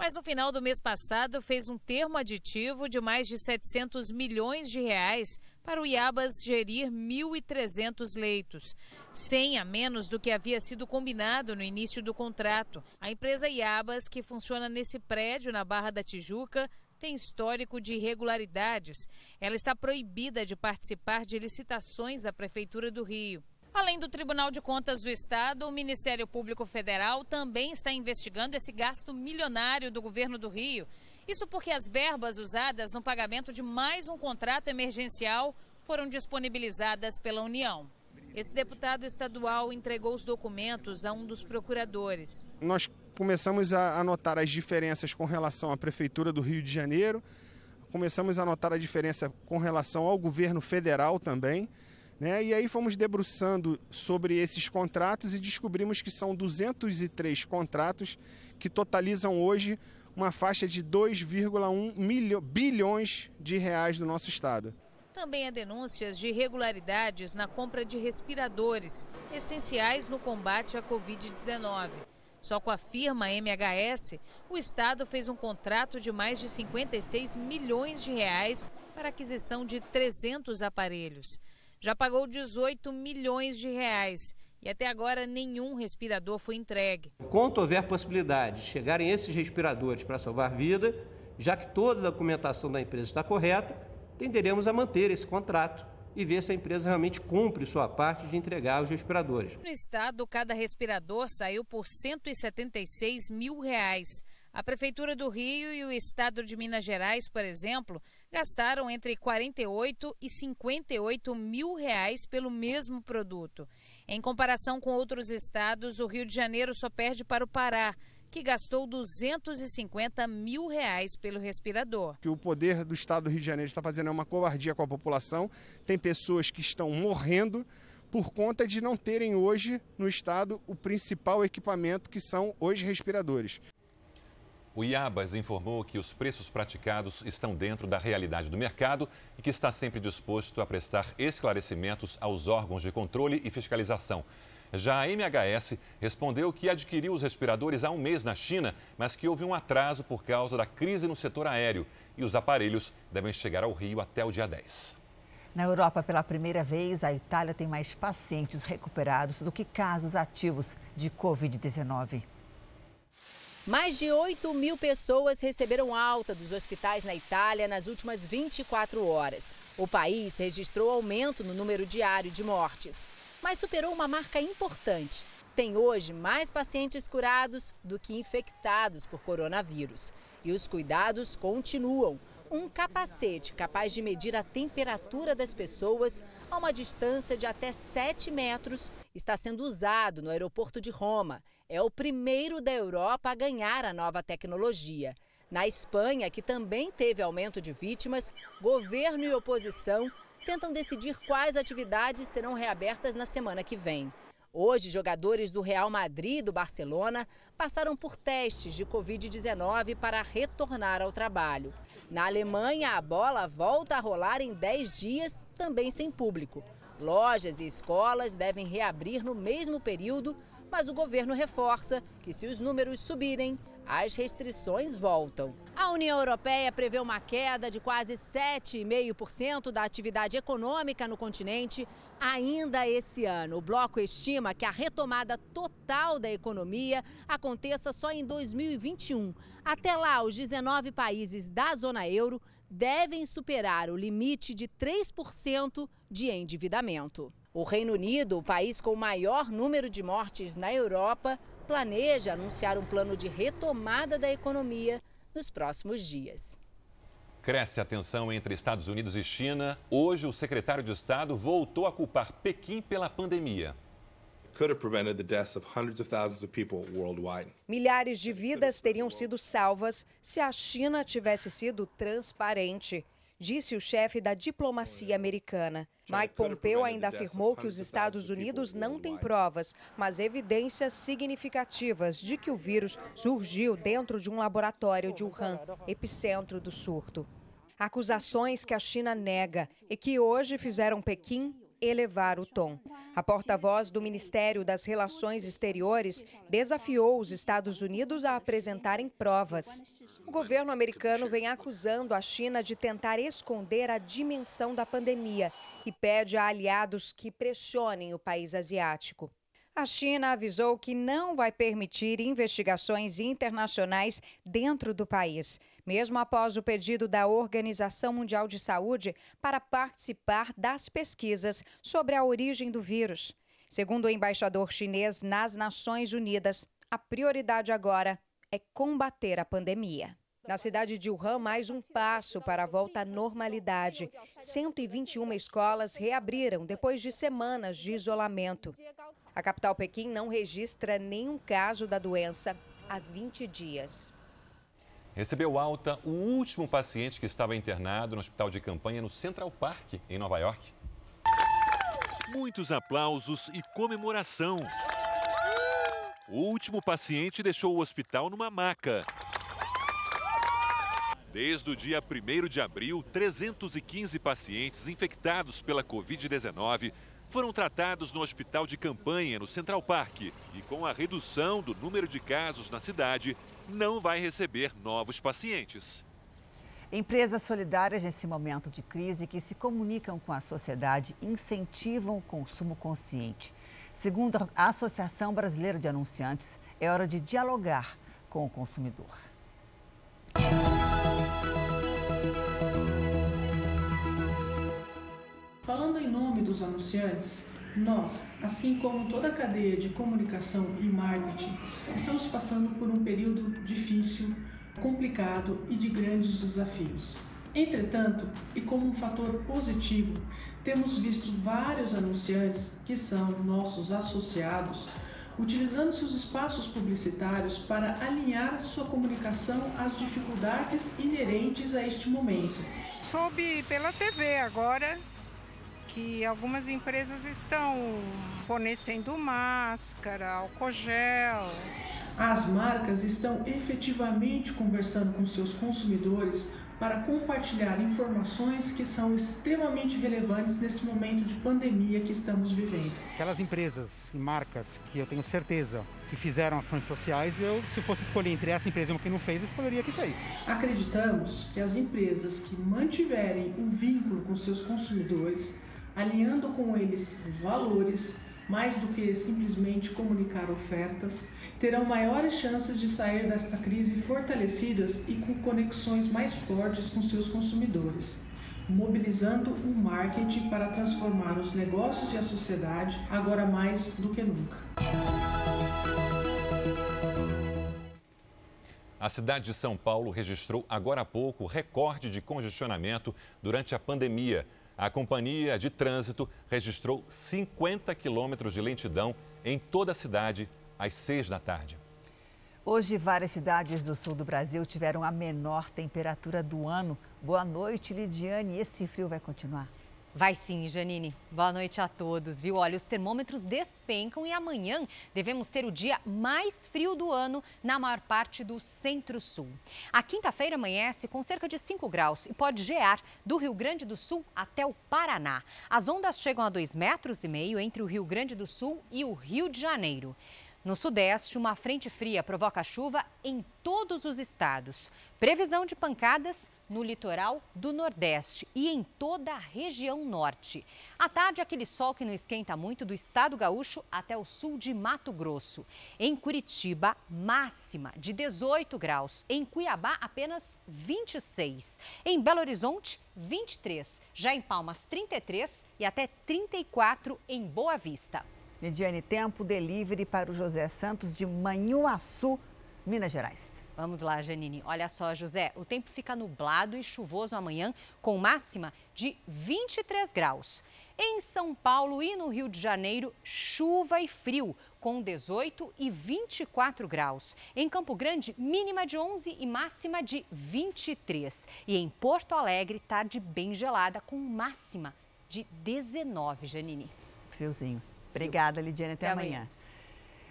mas no final do mês passado fez um termo aditivo de mais de 700 milhões de reais para o Iabas gerir 1.300 leitos, 100 a menos do que havia sido combinado no início do contrato. A empresa Iabas, que funciona nesse prédio na Barra da Tijuca, tem histórico de irregularidades. Ela está proibida de participar de licitações da Prefeitura do Rio. Além do Tribunal de Contas do Estado, o Ministério Público Federal também está investigando esse gasto milionário do governo do Rio. Isso porque as verbas usadas no pagamento de mais um contrato emergencial foram disponibilizadas pela União. Esse deputado estadual entregou os documentos a um dos procuradores. Nós começamos a notar as diferenças com relação à Prefeitura do Rio de Janeiro, começamos a notar a diferença com relação ao governo federal também. Né? E aí fomos debruçando sobre esses contratos e descobrimos que são 203 contratos que totalizam hoje uma faixa de 2,1 bilhões de reais do nosso estado. Também há denúncias de irregularidades na compra de respiradores, essenciais no combate à Covid-19. Só com a firma MHS, o Estado fez um contrato de mais de 56 milhões de reais para aquisição de 300 aparelhos já pagou 18 milhões de reais e até agora nenhum respirador foi entregue. Enquanto houver possibilidade de chegarem esses respiradores para salvar vida, já que toda a documentação da empresa está correta, tenderemos a manter esse contrato e ver se a empresa realmente cumpre sua parte de entregar os respiradores. No estado, cada respirador saiu por 176 mil reais. A Prefeitura do Rio e o Estado de Minas Gerais, por exemplo, gastaram entre 48 e 58 mil reais pelo mesmo produto. Em comparação com outros estados, o Rio de Janeiro só perde para o Pará, que gastou 250 mil reais pelo respirador. O poder do estado do Rio de Janeiro está fazendo é uma covardia com a população. Tem pessoas que estão morrendo por conta de não terem hoje no estado o principal equipamento que são os respiradores. O IABAS informou que os preços praticados estão dentro da realidade do mercado e que está sempre disposto a prestar esclarecimentos aos órgãos de controle e fiscalização. Já a MHS respondeu que adquiriu os respiradores há um mês na China, mas que houve um atraso por causa da crise no setor aéreo e os aparelhos devem chegar ao Rio até o dia 10. Na Europa, pela primeira vez, a Itália tem mais pacientes recuperados do que casos ativos de Covid-19. Mais de 8 mil pessoas receberam alta dos hospitais na Itália nas últimas 24 horas. O país registrou aumento no número diário de mortes, mas superou uma marca importante. Tem hoje mais pacientes curados do que infectados por coronavírus. E os cuidados continuam. Um capacete capaz de medir a temperatura das pessoas a uma distância de até 7 metros está sendo usado no aeroporto de Roma é o primeiro da Europa a ganhar a nova tecnologia. Na Espanha, que também teve aumento de vítimas, governo e oposição tentam decidir quais atividades serão reabertas na semana que vem. Hoje, jogadores do Real Madrid e do Barcelona passaram por testes de Covid-19 para retornar ao trabalho. Na Alemanha, a bola volta a rolar em 10 dias, também sem público. Lojas e escolas devem reabrir no mesmo período mas o governo reforça que, se os números subirem, as restrições voltam. A União Europeia prevê uma queda de quase 7,5% da atividade econômica no continente ainda esse ano. O bloco estima que a retomada total da economia aconteça só em 2021. Até lá, os 19 países da zona euro devem superar o limite de 3% de endividamento. O Reino Unido, o país com o maior número de mortes na Europa, planeja anunciar um plano de retomada da economia nos próximos dias. Cresce a tensão entre Estados Unidos e China. Hoje, o secretário de Estado voltou a culpar Pequim pela pandemia. Milhares de vidas teriam sido salvas se a China tivesse sido transparente, disse o chefe da diplomacia americana. Mike Pompeo ainda afirmou que os Estados Unidos não têm provas, mas evidências significativas de que o vírus surgiu dentro de um laboratório de Wuhan, epicentro do surto. Acusações que a China nega e que hoje fizeram Pequim elevar o tom. A porta-voz do Ministério das Relações Exteriores desafiou os Estados Unidos a apresentarem provas. O governo americano vem acusando a China de tentar esconder a dimensão da pandemia e pede a aliados que pressionem o país asiático. A China avisou que não vai permitir investigações internacionais dentro do país mesmo após o pedido da Organização Mundial de Saúde para participar das pesquisas sobre a origem do vírus. Segundo o embaixador chinês nas Nações Unidas, a prioridade agora é combater a pandemia. Na cidade de Wuhan, mais um passo para a volta à normalidade. 121 escolas reabriram depois de semanas de isolamento. A capital Pequim não registra nenhum caso da doença há 20 dias recebeu alta o último paciente que estava internado no hospital de campanha no Central Park, em Nova York. Muitos aplausos e comemoração. O último paciente deixou o hospital numa maca. Desde o dia 1 de abril, 315 pacientes infectados pela Covid-19 foram tratados no hospital de campanha no Central Park e, com a redução do número de casos na cidade, não vai receber novos pacientes. Empresas solidárias nesse momento de crise que se comunicam com a sociedade incentivam o consumo consciente. Segundo a Associação Brasileira de Anunciantes, é hora de dialogar com o consumidor. Em nome dos anunciantes, nós, assim como toda a cadeia de comunicação e marketing, estamos passando por um período difícil, complicado e de grandes desafios. Entretanto, e como um fator positivo, temos visto vários anunciantes que são nossos associados utilizando seus espaços publicitários para alinhar sua comunicação às dificuldades inerentes a este momento. Soube pela TV agora que algumas empresas estão fornecendo máscara, álcool gel. As marcas estão efetivamente conversando com seus consumidores para compartilhar informações que são extremamente relevantes nesse momento de pandemia que estamos vivendo. Aquelas empresas e marcas que eu tenho certeza que fizeram ações sociais, eu, se fosse escolher entre essa empresa e uma que não fez, eu escolheria que fez. Acreditamos que as empresas que mantiverem um vínculo com seus consumidores alinhando com eles valores, mais do que simplesmente comunicar ofertas, terão maiores chances de sair desta crise fortalecidas e com conexões mais fortes com seus consumidores, mobilizando o marketing para transformar os negócios e a sociedade agora mais do que nunca. A cidade de São Paulo registrou agora há pouco recorde de congestionamento durante a pandemia. A companhia de trânsito registrou 50 quilômetros de lentidão em toda a cidade às 6 da tarde. Hoje, várias cidades do sul do Brasil tiveram a menor temperatura do ano. Boa noite, Lidiane. Esse frio vai continuar? Vai sim, Janine. Boa noite a todos, viu? Olha, os termômetros despencam e amanhã devemos ter o dia mais frio do ano na maior parte do centro-sul. A quinta-feira amanhece com cerca de 5 graus e pode gear do Rio Grande do Sul até o Paraná. As ondas chegam a 2,5 metros e meio entre o Rio Grande do Sul e o Rio de Janeiro. No Sudeste, uma frente fria provoca chuva em todos os estados. Previsão de pancadas no litoral do Nordeste e em toda a região norte. À tarde, aquele sol que não esquenta muito do estado gaúcho até o sul de Mato Grosso. Em Curitiba, máxima de 18 graus. Em Cuiabá, apenas 26. Em Belo Horizonte, 23. Já em Palmas, 33 e até 34 em Boa Vista. Lidiane, tempo delivery para o José Santos de Manhuaçu, Minas Gerais. Vamos lá, Janine. Olha só, José, o tempo fica nublado e chuvoso amanhã, com máxima de 23 graus. Em São Paulo e no Rio de Janeiro, chuva e frio, com 18 e 24 graus. Em Campo Grande, mínima de 11 e máxima de 23. E em Porto Alegre, tarde bem gelada, com máxima de 19, Janine. Friozinho. Obrigada, Lidiane. Até, Até amanhã. amanhã.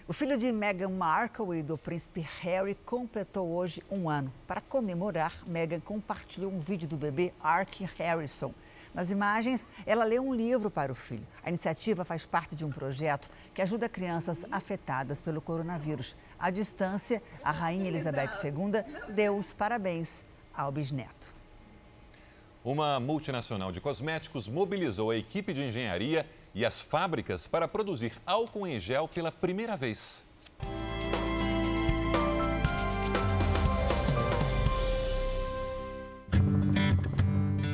O filho de Meghan Markle e do príncipe Harry completou hoje um ano. Para comemorar, Meghan compartilhou um vídeo do bebê Ark Harrison. Nas imagens, ela lê um livro para o filho. A iniciativa faz parte de um projeto que ajuda crianças afetadas pelo coronavírus. À distância, a rainha Elizabeth II deu os parabéns ao bisneto. Uma multinacional de cosméticos mobilizou a equipe de engenharia e as fábricas para produzir álcool em gel pela primeira vez.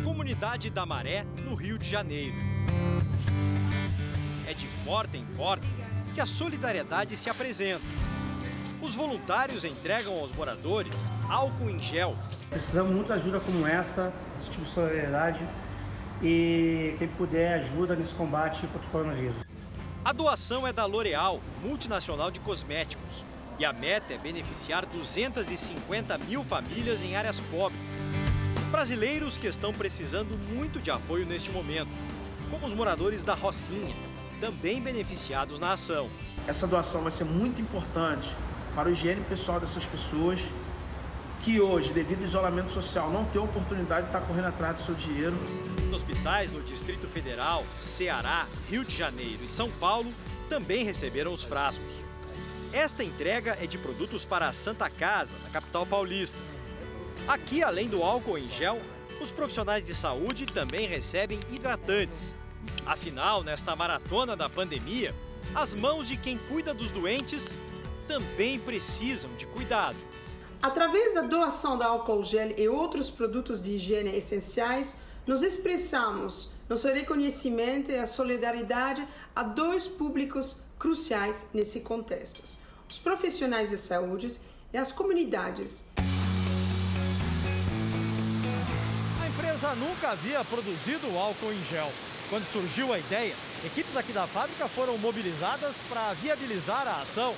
Comunidade da Maré, no Rio de Janeiro. É de porta em porta que a solidariedade se apresenta. Os voluntários entregam aos moradores álcool em gel. Precisamos muito de ajuda como essa, esse tipo de solidariedade e quem puder ajuda nesse combate contra o coronavírus. A doação é da L'Oréal, multinacional de cosméticos. E a meta é beneficiar 250 mil famílias em áreas pobres. Brasileiros que estão precisando muito de apoio neste momento, como os moradores da Rocinha, também beneficiados na ação. Essa doação vai ser muito importante para o higiene pessoal dessas pessoas que hoje, devido ao isolamento social, não tem oportunidade de estar correndo atrás do seu dinheiro. Hospitais no Distrito Federal, Ceará, Rio de Janeiro e São Paulo também receberam os frascos. Esta entrega é de produtos para a Santa Casa, na capital paulista. Aqui, além do álcool em gel, os profissionais de saúde também recebem hidratantes. Afinal, nesta maratona da pandemia, as mãos de quem cuida dos doentes também precisam de cuidado. Através da doação de álcool gel e outros produtos de higiene essenciais, nos expressamos nosso reconhecimento e a solidariedade a dois públicos cruciais nesse contexto: os profissionais de saúde e as comunidades. A empresa nunca havia produzido álcool em gel. Quando surgiu a ideia, equipes aqui da fábrica foram mobilizadas para viabilizar a ação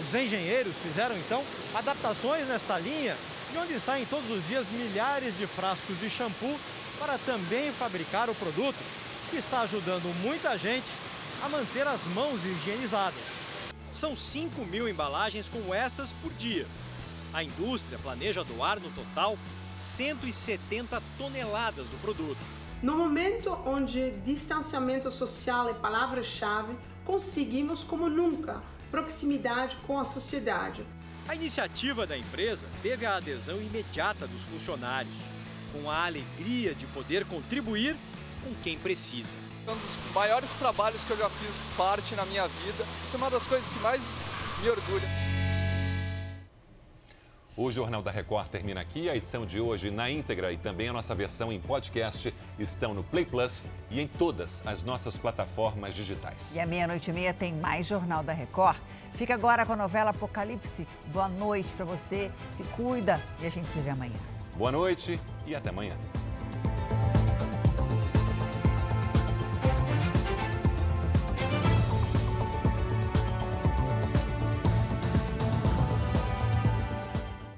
os engenheiros fizeram então adaptações nesta linha, de onde saem todos os dias milhares de frascos de shampoo para também fabricar o produto, que está ajudando muita gente a manter as mãos higienizadas. São 5 mil embalagens como estas por dia. A indústria planeja doar no total 170 toneladas do produto. No momento onde distanciamento social é palavra-chave, conseguimos como nunca proximidade com a sociedade. A iniciativa da empresa teve a adesão imediata dos funcionários, com a alegria de poder contribuir com quem precisa. É um dos maiores trabalhos que eu já fiz parte na minha vida. Isso é uma das coisas que mais me orgulha. O Jornal da Record termina aqui. A edição de hoje na íntegra e também a nossa versão em podcast estão no Play Plus e em todas as nossas plataformas digitais. E à meia-noite e meia tem mais Jornal da Record. Fica agora com a novela Apocalipse. Boa noite para você, se cuida e a gente se vê amanhã. Boa noite e até amanhã.